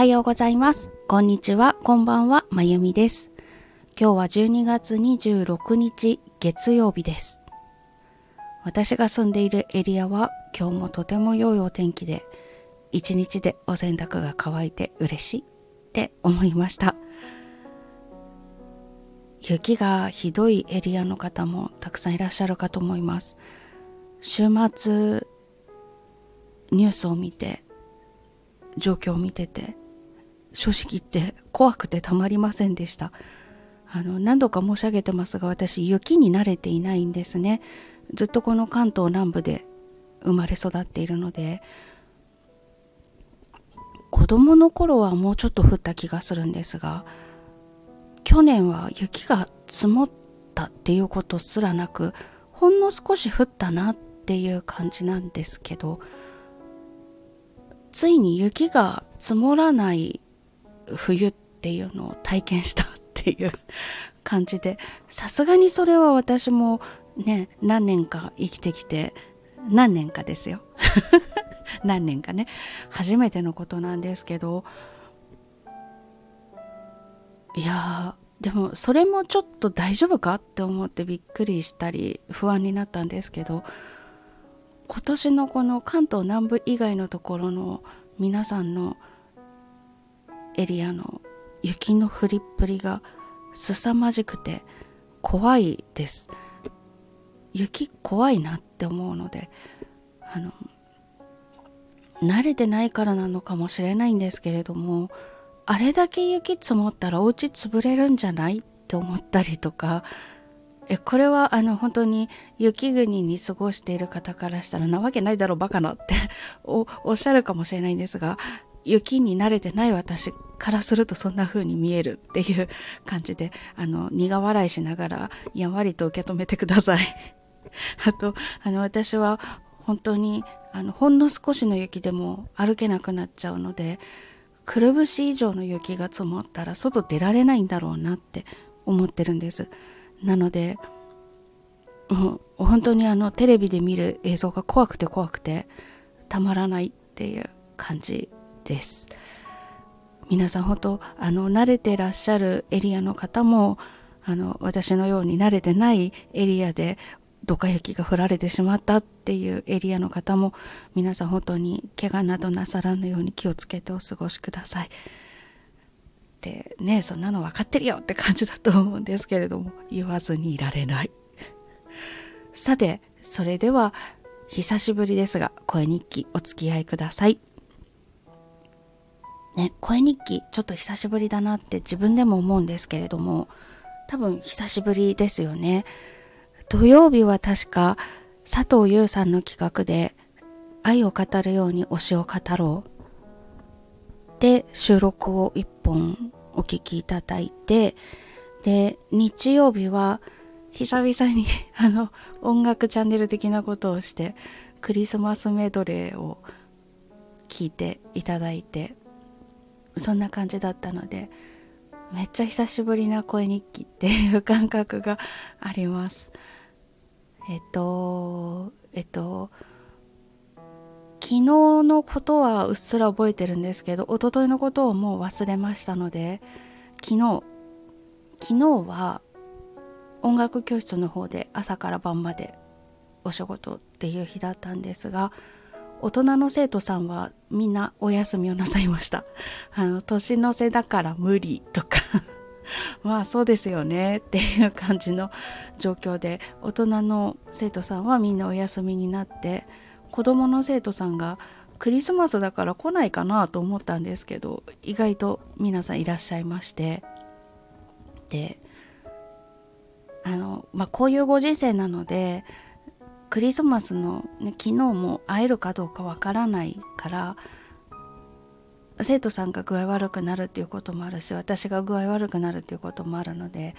はようございます。こんにちは、こんばんは、まゆみです。今日は12月26日月曜日です。私が住んでいるエリアは今日もとても良いお天気で、一日でお洗濯が乾いて嬉しいって思いました。雪がひどいエリアの方もたくさんいらっしゃるかと思います。週末、ニュースを見て、状況を見てて、正直言って怖くてたまりませんでした。あの、何度か申し上げてますが、私、雪に慣れていないんですね。ずっとこの関東南部で生まれ育っているので、子供の頃はもうちょっと降った気がするんですが、去年は雪が積もったっていうことすらなく、ほんの少し降ったなっていう感じなんですけど、ついに雪が積もらない冬っていうのを体験したっていう感じで、さすがにそれは私もね、何年か生きてきて、何年かですよ。何年かね、初めてのことなんですけど、いやでもそれもちょっと大丈夫かって思ってびっくりしたり不安になったんですけど、今年のこの関東南部以外のところの皆さんのエリアの雪の降りっぷりが凄まじくて怖いです。雪怖いなって思うので、あの、慣れてないからなのかもしれないんですけれども、あれだけ雪積もったらお家潰れるんじゃないって思ったりとか、え、これはあの本当に雪国に過ごしている方からしたらなわけないだろうバカなって おっしゃるかもしれないんですが、雪に慣れてない私からするとそんな風に見えるっていう感じで、あの、苦笑いしながらやんわりと受け止めてください。あと、あの、私は本当に、あの、ほんの少しの雪でも歩けなくなっちゃうので、くるぶし以上の雪が積もったら外出られないんだろうなって思ってるんです。なので、もう本当にあのテレビで見る映像が怖くて怖くてたまらないっていう感じです。皆さん本当、あの、慣れてらっしゃるエリアの方も、あの、私のように慣れてないエリアでドカ雪が降られてしまったっていうエリアの方も、皆さん本当に怪我などなさらぬように気をつけてお過ごしください。で、ね、そんなの分かってるよって感じだと思うんですけれども、言わずにいられない。さて、それでは、久しぶりですが、声日記お付き合いください。ね、声日記ちょっと久しぶりだなって自分でも思うんですけれども、多分久しぶりですよね。土曜日は確か佐藤優さんの企画で愛を語るように推しを語ろうで収録を一本お聞きいただいて、で、日曜日は久々に あの音楽チャンネル的なことをしてクリスマスメドレーを聞いていただいてそんな感じだったので、めっちゃ久しぶりな声日記っていう感覚があります。えっと、えっと、昨日のことはうっすら覚えてるんですけど、一昨日のことをもう忘れましたので、昨日、昨日は音楽教室の方で朝から晩までお仕事っていう日だったんですが、大人の生徒さんはみんなお休みをなさいました。あの、年の瀬だから無理とか。まあそうですよね。っていう感じの状況で、大人の生徒さんはみんなお休みになって、子供の生徒さんがクリスマスだから来ないかなと思ったんですけど、意外と皆さんいらっしゃいまして、で、あの、まあこういうご時世なので、クリスマスの、ね、昨日も会えるかどうかわからないから生徒さんが具合悪くなるっていうこともあるし私が具合悪くなるっていうこともあるので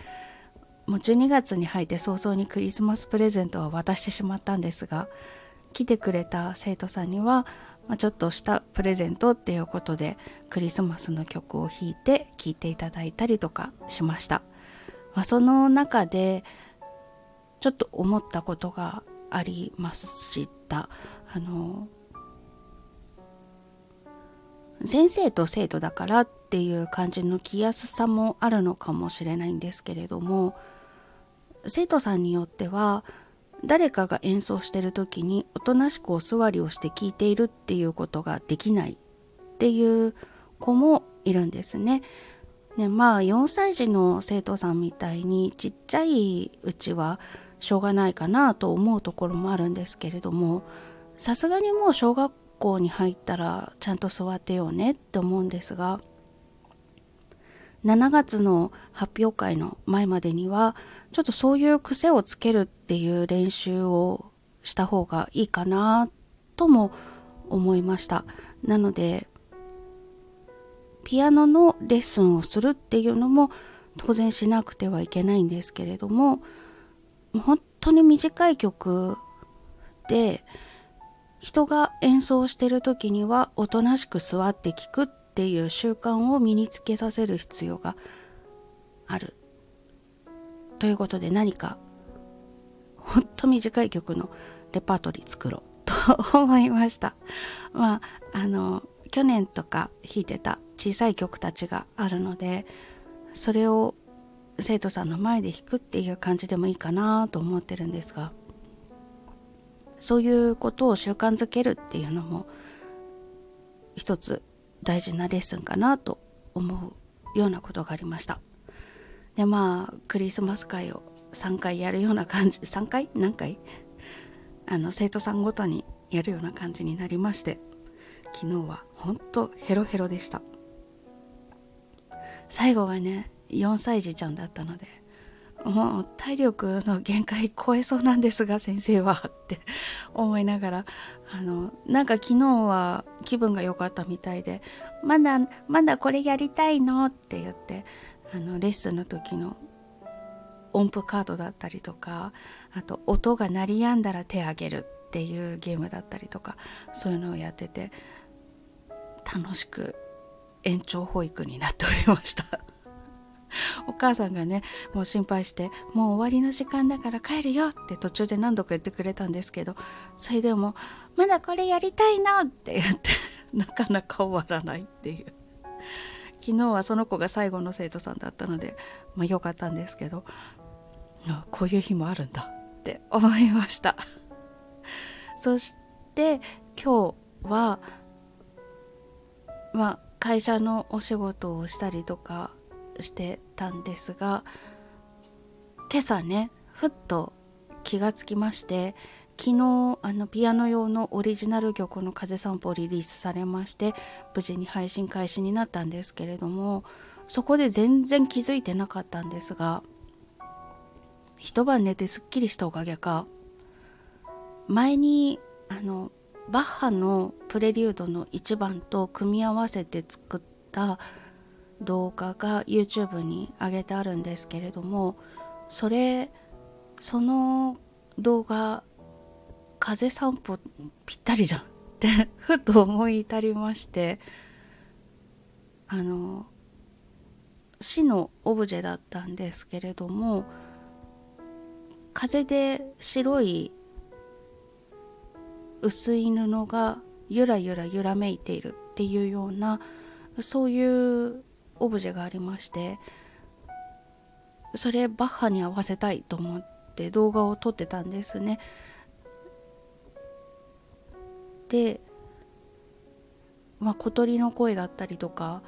もう12月に入って早々にクリスマスプレゼントは渡してしまったんですが来てくれた生徒さんには、まあ、ちょっとしたプレゼントっていうことでクリスマスの曲を弾いて聴いていただいたりとかしました、まあ、その中でちょっと思ったことがありました。あの、先生と生徒だからっていう感じの気やすさもあるのかもしれないんですけれども生徒さんによっては誰かが演奏してる時におとなしくお座りをして聞いているっていうことができないっていう子もいるんですね。ねまあ4歳児の生徒さんみたいにちっちゃいうちはしょうがないかなと思うところもあるんですけれどもさすがにもう小学校に入ったらちゃんと座ってようねって思うんですが7月の発表会の前までにはちょっとそういう癖をつけるっていう練習をした方がいいかなとも思いました。なのでピアノのレッスンをするっていうのも当然しなくてはいけないんですけれども本当に短い曲で人が演奏してる時にはおとなしく座って聴くっていう習慣を身につけさせる必要がある。ということで何かほんと短い曲のレパートリー作ろうと思いました。まあ、あの、去年とか弾いてた小さい曲たちがあるので、それを生徒さんの前で弾くっていう感じでもいいかなと思ってるんですが、そういうことを習慣づけるっていうのも一つ大事なレッスンかなと思うようなことがありました。でまあクリスマス会を3回やるような感じ 3回？何回？あの生徒さんごとにやるような感じになりまして昨日はほんとヘロヘロでした。最後がね4歳児ちゃんだったのでもう体力の限界超えそうなんですが先生はって思いながらあのなんか昨日は気分が良かったみたいでまだまだこれやりたいの？って言ってあのレッスンの時の音符カードだったりとかあと音が鳴りやんだら手あげるっていうゲームだったりとかそういうのをやってて楽しく延長保育になっておりました。お母さんがねもう心配して「もう終わりの時間だから帰るよ」って途中で何度か言ってくれたんですけどそれでも「まだこれやりたいの」って言って なかなか終わらないっていう。昨日はその子が最後の生徒さんだったのでまあ良かったんですけどこういう日もあるんだって思いました。そして今日はまあ会社のお仕事をしたりとかしてたんですが今朝ねふっと気がつきまして昨日あのピアノ用のオリジナル曲の「風散歩」リリースされまして無事に配信開始になったんですけれどもそこで全然気づいてなかったんですが一晩寝てすっきりしたおかげか前にあのバッハのプレリュードの1番と組み合わせて作った動画が YouTube に上げてあるんですけれどもそれその動画風散歩ぴったりじゃん。って ふと思い至りましてあの死のオブジェだったんですけれども風で白い薄い布がゆらゆら揺らめいているっていうようなそういうオブジェがありましてそれバッハに合わせたいと思って動画を撮ってたんですね。でまあ小鳥の声だったりとか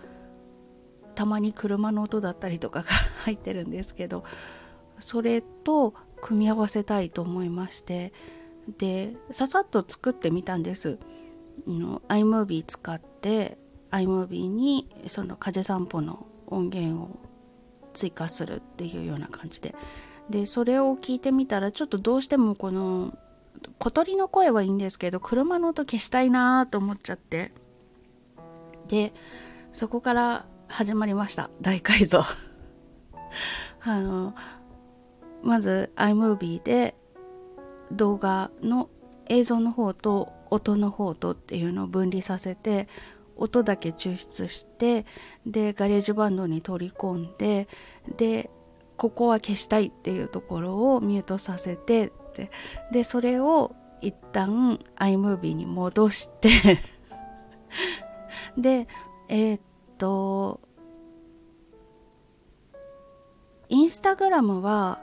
たまに車の音だったりとかが 入ってるんですけどそれと組み合わせたいと思いましてでささっと作ってみたんです。iMovie 使って iMovie にその風散歩の音源を追加するっていうような感じで。でそれを聞いてみたらちょっとどうしてもこの小鳥の声はいいんですけど車の音消したいなと思っちゃって。でそこから始まりました。大改造あのまず iMovie で動画の映像の方と音の方とっていうのを分離させて音だけ抽出してで GarageBand に取り込んででここは消したいっていうところをミュートさせてででそれを一旦 iMovie に戻してでえー、っと、インスタグラムは、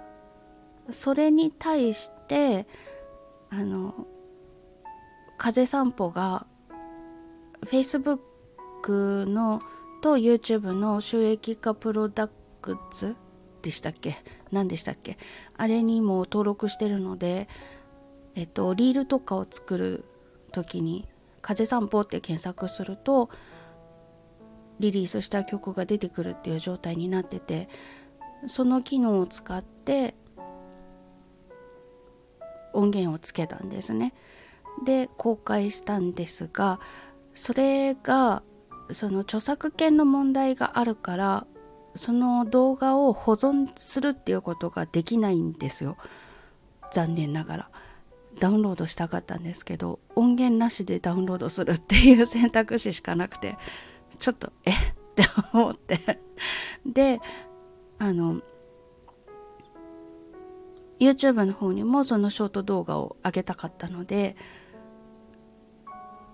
それに対して、あの、風散歩が、Facebook のと YouTube の収益化プロダクツでしたっけ？何でしたっけ？あれにも登録してるので、えっと、リールとかを作る時に「風散歩」って検索するとリリースした曲が出てくるっていう状態になっててその機能を使って音源をつけたんですね。で公開したんですがそれがその著作権の問題があるからその動画を保存するっていうことができないんですよ。残念ながら。ダウンロードしたかったんですけど音源なしでダウンロードするっていう選択肢しかなくてちょっとえ？って思って。であの YouTube の方にもそのショート動画を上げたかったので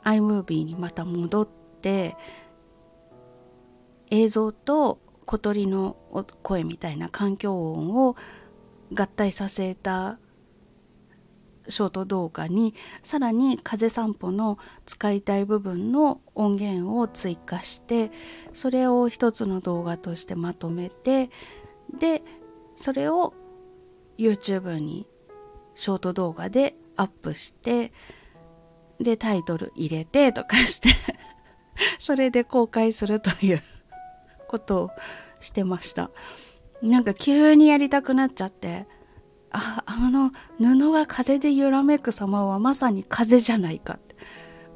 iMovie にまた戻って映像と小鳥の声みたいな環境音を合体させたショート動画にさらに風散歩の使いたい部分の音源を追加してそれを一つの動画としてまとめてでそれを YouTube にショート動画でアップしてでタイトル入れてとかして それで公開するという ことをしてました。なんか急にやりたくなっちゃって、あ、あの布が風で揺らめく様はまさに風じゃないかって。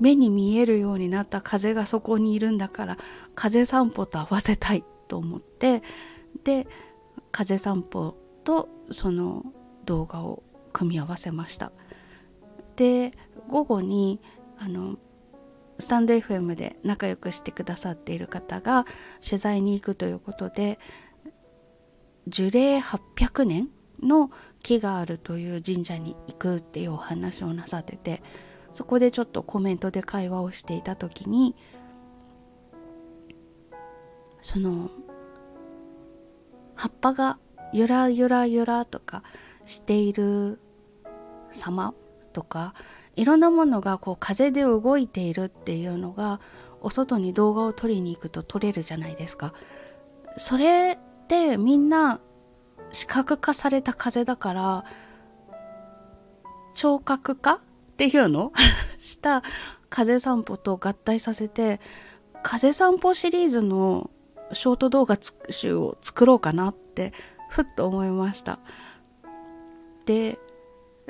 目に見えるようになった風がそこにいるんだから、風散歩と合わせたいと思って、で、風散歩とその動画を組み合わせました。で、午後に、あの、スタンド FM で仲良くしてくださっている方が取材に行くということで樹齢800年の木があるという神社に行くっていうお話をなさっててそこでちょっとコメントで会話をしていた時にその葉っぱがゆらゆらゆらとかしている様とかいろんなものがこう風で動いているっていうのがお外に動画を撮りに行くと撮れるじゃないですか。それってみんな視覚化された風だから聴覚化っていうの？した風散歩と合体させて風散歩シリーズのショート動画集を作ろうかなってふっと思いましたで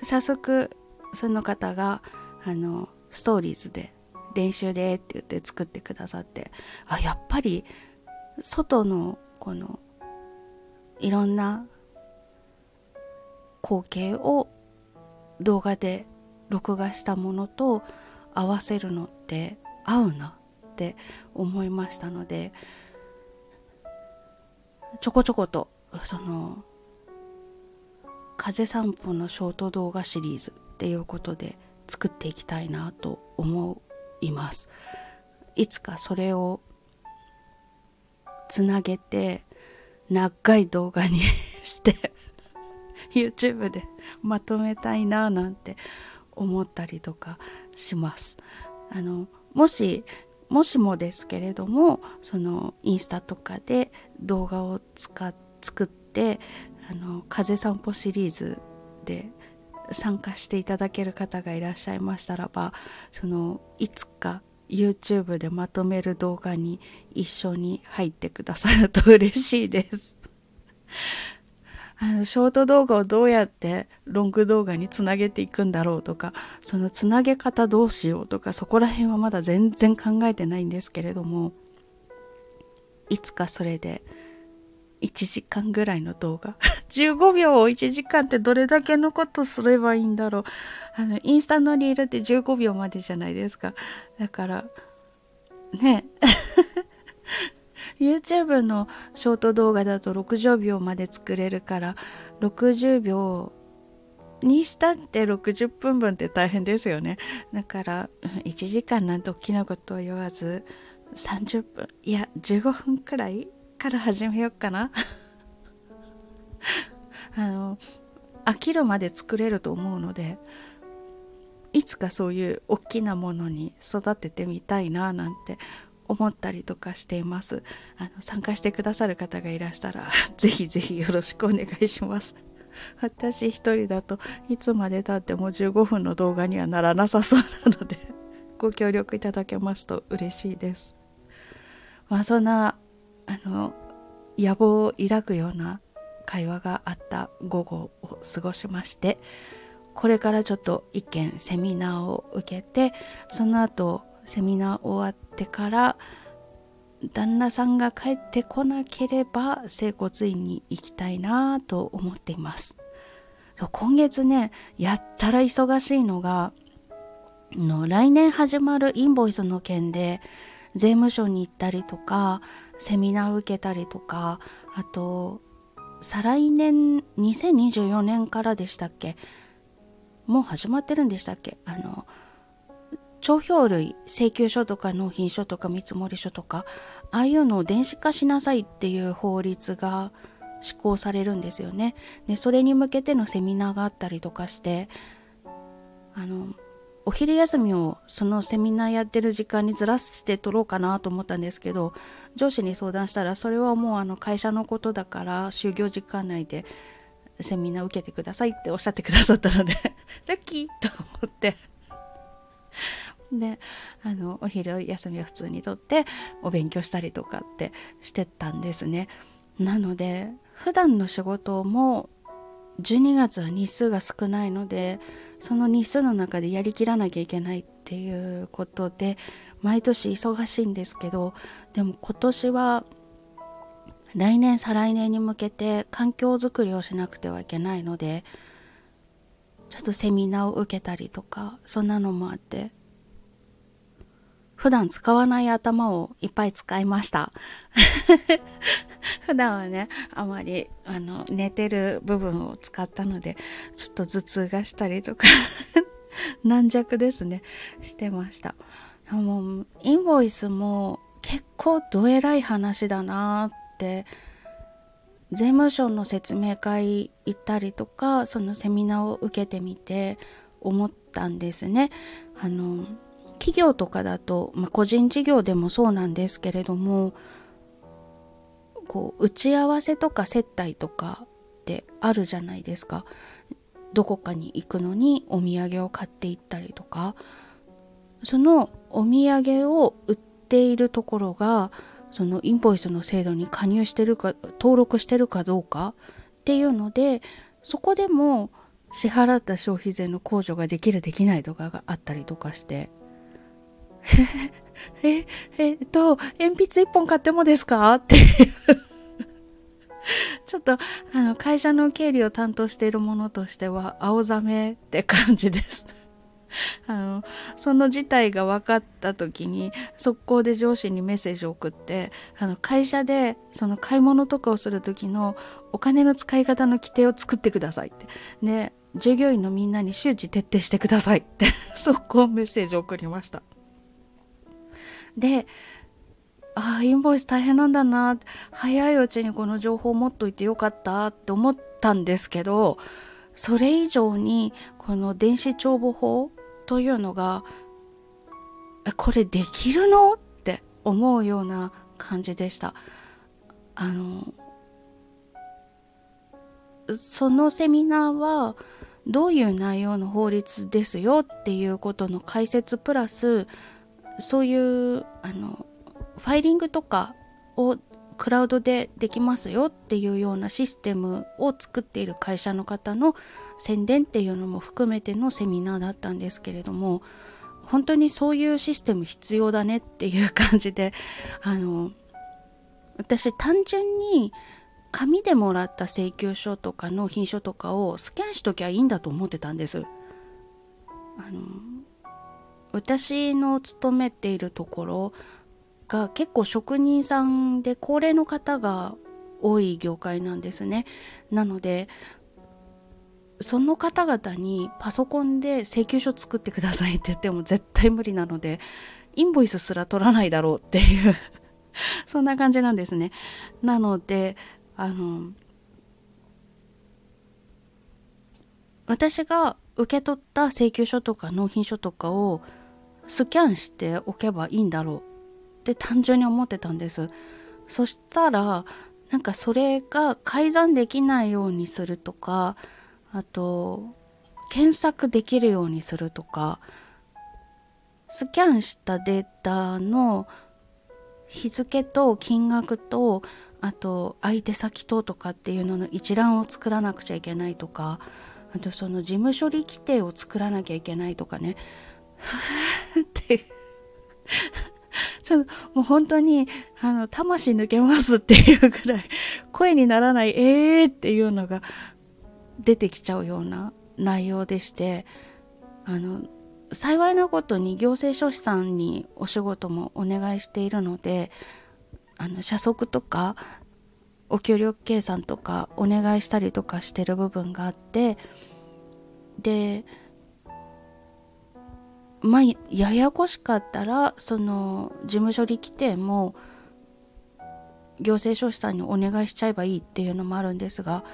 早速その方があのストーリーズで練習でって言って作ってくださってあやっぱり外のこのいろんな光景を動画で録画したものと合わせるのって合うなって思いましたのでちょこちょことその風散歩のショート動画シリーズっていうことで作っていきたいなと思います。いつかそれをつなげて長い動画にして YouTube でまとめたいななんて思ったりとかします。あのもしもしもですけれどもそのインスタとかで動画を使っ作ってあの風散歩シリーズで参加していただける方がいらっしゃいましたらばそのいつか YouTube でまとめる動画に一緒に入ってくださると嬉しいです。あのショート動画をどうやってロング動画につなげていくんだろうとかそのつなげ方どうしようとかそこら辺はまだ全然考えてないんですけれどもいつかそれで1時間ぐらいの動画。15秒を1時間ってどれだけのことすればいいんだろう。あの、インスタのリールって15秒までじゃないですか。だから、ね。YouTube のショート動画だと60秒まで作れるから、60秒にしたって60分分って大変ですよね。だから、1時間なんて大きなことを言わず、30分いや15分くらいから始めようかな。あの飽きるまで作れると思うのでいつかそういう大きなものに育ててみたいななんて思ったりとかしています。あの参加してくださる方がいらしたら ぜひぜひよろしくお願いします。私一人だといつまでたっても15分の動画にはならなさそうなのでご協力いただけますと嬉しいです。まあそんなあの野望を抱くような会話があった午後を過ごしましてこれからちょっと一件セミナーを受けてその後セミナー終わってから旦那さんが帰ってこなければ整骨院に行きたいなと思っています。今月ねやったら忙しいのがの来年始まるインボイスの件で税務署に行ったりとかセミナー受けたりとかあと再来年2024年からでしたっけ？もう始まってるんでしたっけ？あの帳票類請求書とか納品書とか見積書とかああいうのを電子化しなさいっていう法律が施行されるんですよね。でそれに向けてのセミナーがあったりとかしてあのお昼休みをそのセミナーやってる時間にずらして取ろうかなと思ったんですけど上司に相談したらそれはもうあの会社のことだから就業時間内でセミナー受けてくださいっておっしゃってくださったので ラッキーと思って。であのお昼休みを普通にとってお勉強したりとかってしてたんですね。なので普段の仕事も12月は日数が少ないのでその日数の中でやりきらなきゃいけないっていうことで毎年忙しいんですけどでも今年は来年再来年に向けて環境づくりをしなくてはいけないのでちょっとセミナーを受けたりとかそんなのもあって普段使わない頭をいっぱい使いました 普段はね、あまり、あの、寝てる部分を使ったので、ちょっと頭痛がしたりとか 軟弱ですね、してました。もう、インボイスも結構どえらい話だなって、税務署の説明会行ったりとか、そのセミナーを受けてみて思ったんですね。あの、企業とかだと、まあ、個人事業でもそうなんですけれども、こう打ち合わせとか接待とかってあるじゃないですか。どこかに行くのにお土産を買っていったりとか。そのお土産を売っているところがそのインボイスの制度に加入してるか登録してるかどうかっていうのでそこでも支払った消費税の控除ができるできないとかがあったりとかして。え、えっと、鉛筆一本買ってもですか？っていうちょっと、あの、会社の経理を担当しているものとしては、青ざめって感じです。あの、その事態が分かった時に、速攻で上司にメッセージを送って、あの、会社で、その買い物とかをする時のお金の使い方の規定を作ってくださいって。で、従業員のみんなに周知徹底してくださいって、速攻メッセージを送りました。で、ああ、インボイス大変なんだな、早いうちにこの情報を持っといてよかったって思ったんですけど、それ以上にこの電子帳簿法というのが、これできるのって思うような感じでした。あの、そのセミナーはどういう内容の法律ですよっていうことの解説プラスそういうあのファイリングとかをクラウドでできますよっていうようなシステムを作っている会社の方の宣伝っていうのも含めてのセミナーだったんですけれども本当にそういうシステム必要だねっていう感じであの私単純に紙でもらった請求書とか納品書とかをスキャンしときゃいいんだと思ってたんです。あの私の勤めているところが結構職人さんで高齢の方が多い業界なんですね。なので、その方々にパソコンで請求書作ってくださいって言っても絶対無理なので、インボイスすら取らないだろうっていう そんな感じなんですね。なので、あの、私が受け取った請求書とか納品書とかをスキャンしておけばいいんだろうって単純に思ってたんです。そしたら、なんかそれが改ざんできないようにするとか、あと、検索できるようにするとか、スキャンしたデータの日付と金額とあと相手先ととかっていうのの一覧を作らなくちゃいけないとかあとその事務処理規定を作らなきゃいけないとかねっ てちょっともう本当にあの魂抜けますっていうぐらい声にならないえーっていうのが出てきちゃうような内容でしてあの幸いなことに行政書士さんにお仕事もお願いしているのであの社則とかお給料計算とかお願いしたりとかしてる部分があってでまあややこしかったらその事務処理規定も行政書士さんにお願いしちゃえばいいっていうのもあるんですが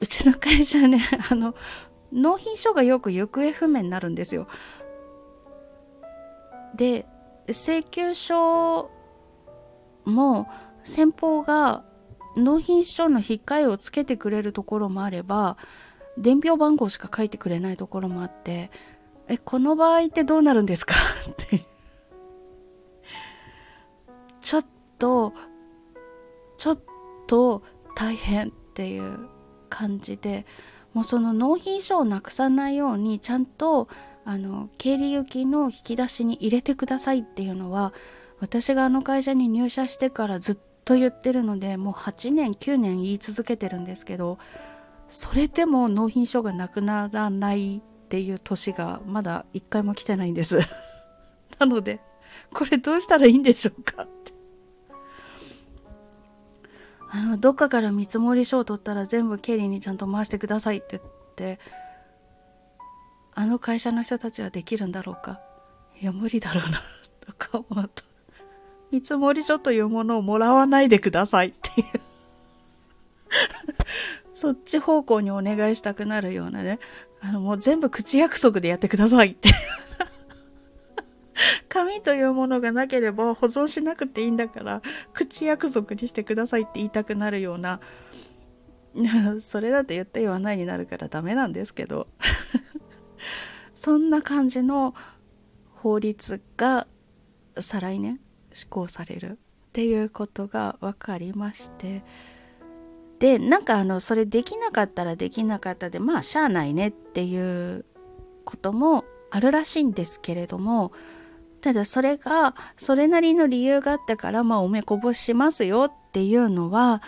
うちの会社ね あの納品書がよく行方不明になるんですよ。で請求書も先方が納品書の引換えをつけてくれるところもあれば伝票番号しか書いてくれないところもあってえこの場合ってどうなるんですか？って。ちょっとちょっと大変っていう感じでもうその納品書をなくさないようにちゃんとあの経理行きの引き出しに入れてくださいっていうのは私があの会社に入社してからずっと言ってるのでもう8年9年言い続けてるんですけどそれでも納品書がなくならないっていう年がまだ1回も来てないんです。なのでこれどうしたらいいんでしょうかって。あのどっかから見積もり書を取ったら全部経理にちゃんと回してくださいって言ってあの会社の人たちはできるんだろうか。いや無理だろうなとか思うと。見積書というものをもらわないでくださいっていう。そっち方向にお願いしたくなるようなねあのもう全部口約束でやってくださいって。紙というものがなければ保存しなくていいんだから口約束にしてくださいって言いたくなるような。それだと言って言わないになるからダメなんですけど。そんな感じの法律が再来年施行されるっていうことが分かりましてでなんかあのそれできなかったらできなかったでまあしゃあないねっていうこともあるらしいんですけれどもただそれがそれなりの理由があったからまあおめこぼしますよっていうのは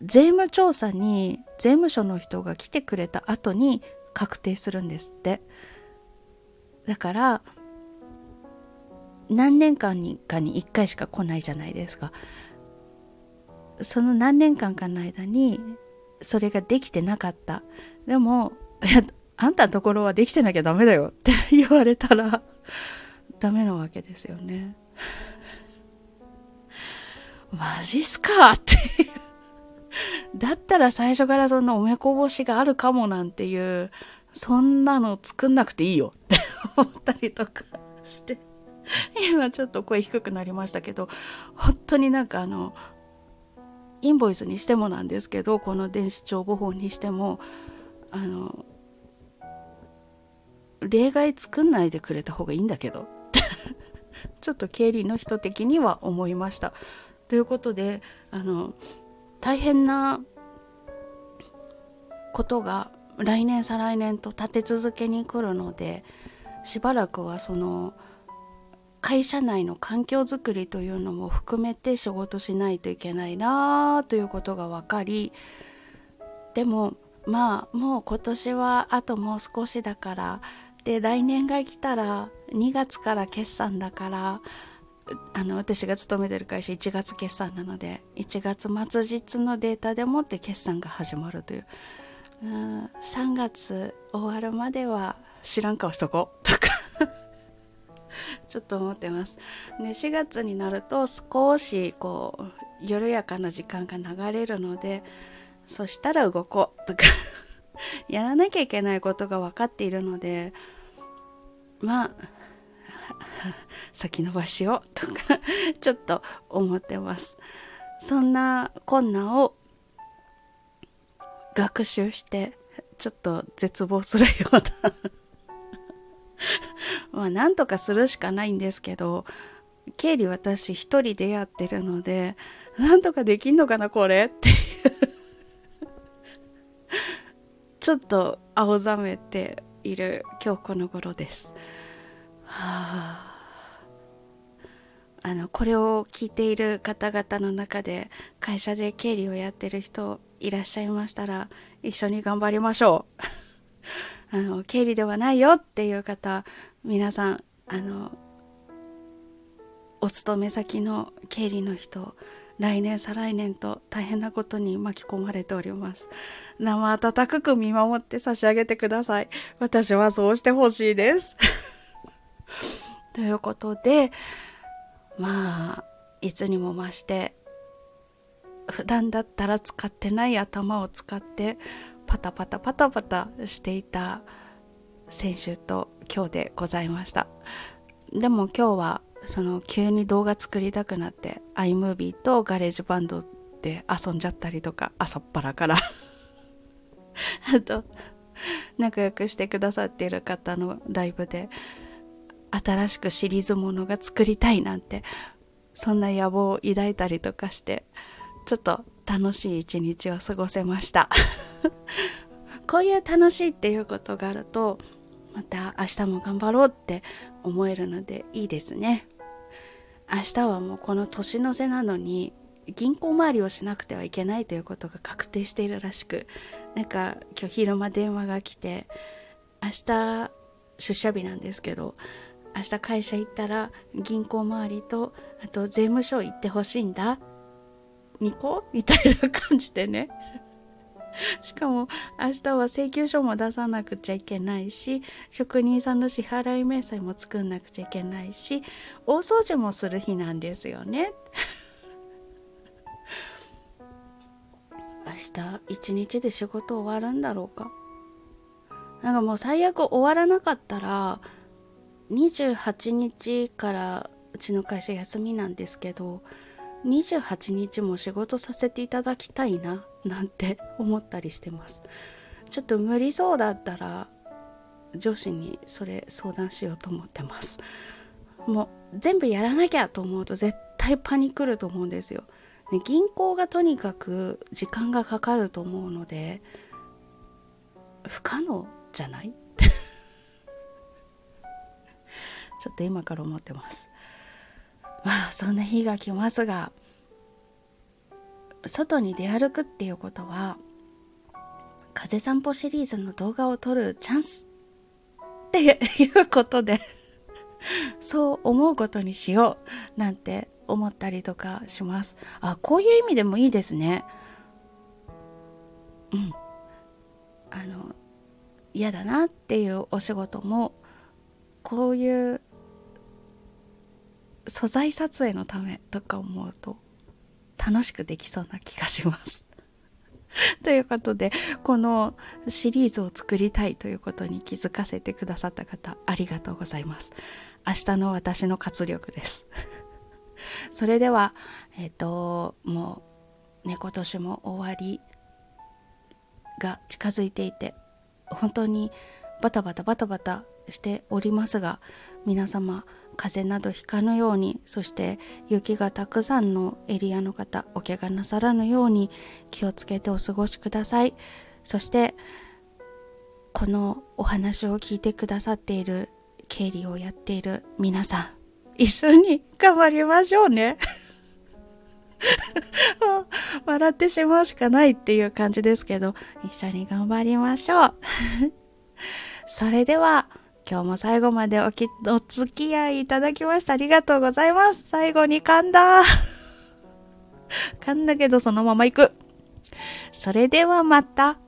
税務調査に税務署の人が来てくれた後に確定するんですって。だから何年間にかに1回しか来ないじゃないですか。その何年間かの間にそれができてなかったでもいやあんたのところはできてなきゃダメだよって 言われたらダメなわけですよね。マジっすかっていうだったら最初からそんなおめこぼしがあるかもなんていう、そんなの作んなくていいよって思ったりとかして。今ちょっと声低くなりましたけど、本当になんかあの、インボイスにしてもなんですけど、この電子帳簿法にしても、あの、例外作んないでくれた方がいいんだけど ちょっと経理の人的には思いました。ということであの大変なことが来年再来年と立て続けに来るのでしばらくはその会社内の環境づくりというのも含めて仕事しないといけないなということが分かりでもまあもう今年はあともう少しだからで来年が来たら2月から決算だからあの私が勤めてる会社1月決算なので1月末日のデータでもって決算が始まるという。3月終わるまでは知らん顔しとこう。ちょっと思ってます。で、4月になると少しこう、緩やかな時間が流れるので、そしたら動こうとか やらなきゃいけないことが分かっているので、まあ、先延ばしをとかちょっと思ってます。そんな困難を学習して、ちょっと絶望するような まあ、なんとかするしかないんですけど、経理私一人でやってるので、なんとかできんのかな、これっていう。ちょっと青ざめている今日この頃です。はあ。あのこれを聞いている方々の中で会社で経理をやってる人いらっしゃいましたら一緒に頑張りましょう。あの経理ではないよっていう方皆さんあのお勤め先の経理の人来年再来年と大変なことに巻き込まれております。生温かく見守って差し上げてください。私はそうしてほしいです。ということでまあいつにも増して普段だったら使ってない頭を使ってパタパタパタパタしていた先週と今日でございました。でも今日はその急に動画作りたくなって iMovie と GarageBandで遊んじゃったりとか朝っぱらから。あと仲良くしてくださっている方のライブで新しくシリーズものが作りたいなんてそんな野望を抱いたりとかしてちょっと楽しい一日を過ごせました。こういう楽しいっていうことがあるとまた明日も頑張ろうって思えるのでいいですね。明日はもうこの年の瀬なのに銀行回りをしなくてはいけないということが確定しているらしくなんか今日昼間電話が来て明日出社日なんですけど明日会社行ったら銀行周りとあと税務署行ってほしいんだ。2個みたいな感じでね。しかも明日は請求書も出さなくちゃいけないし職人さんの支払い明細も作んなくちゃいけないし大掃除もする日なんですよね。明日一日で仕事終わるんだろうか？なんかもう最悪終わらなかったら28日からうちの会社休みなんですけど28日も仕事させていただきたいななんて思ったりしてます。ちょっと無理そうだったら上司にそれ相談しようと思ってます。もう全部やらなきゃと思うと絶対パニックると思うんですよ、ね、銀行がとにかく時間がかかると思うので不可能じゃない？ちょっと今から思ってます。まあそんな日が来ますが外に出歩くっていうことは風散歩シリーズの動画を撮るチャンスっていうことで そう思うことにしようなんて思ったりとかします。あこういう意味でもいいですね。うん。あの嫌だなっていうお仕事もこういう素材撮影のためとか思うと楽しくできそうな気がします ということで、このシリーズを作りたいということに気づかせてくださった方、ありがとうございます。明日の私の活力です。それでは、えっ、ー、と、もう、ね、今年も終わりが近づいていて、本当にバタバタバタバタしておりますが、皆様、風邪などひかぬようにそして雪がたくさんのエリアの方お怪我なさらぬように気をつけてお過ごしください。そしてこのお話を聞いてくださっている経理をやっている皆さん一緒に頑張りましょうね。笑ってしまうしかないっていう感じですけど一緒に頑張りましょう。それでは今日も最後までおき、お付き合いいただきましてありがとうございます。最後に噛んだ。噛んだけどそのまま行く。それではまた。